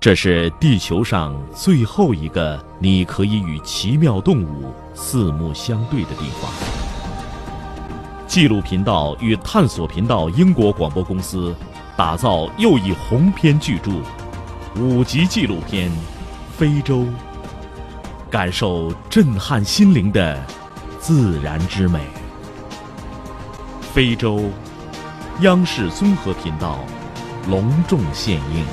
这是地球上最后一个你可以与奇妙动物四目相对的地方。纪录频道与探索频道英国广播公司打造又一鸿篇巨著——五集纪录片《非洲》，感受震撼心灵的自然之美。非洲，央视综合频道隆重献映。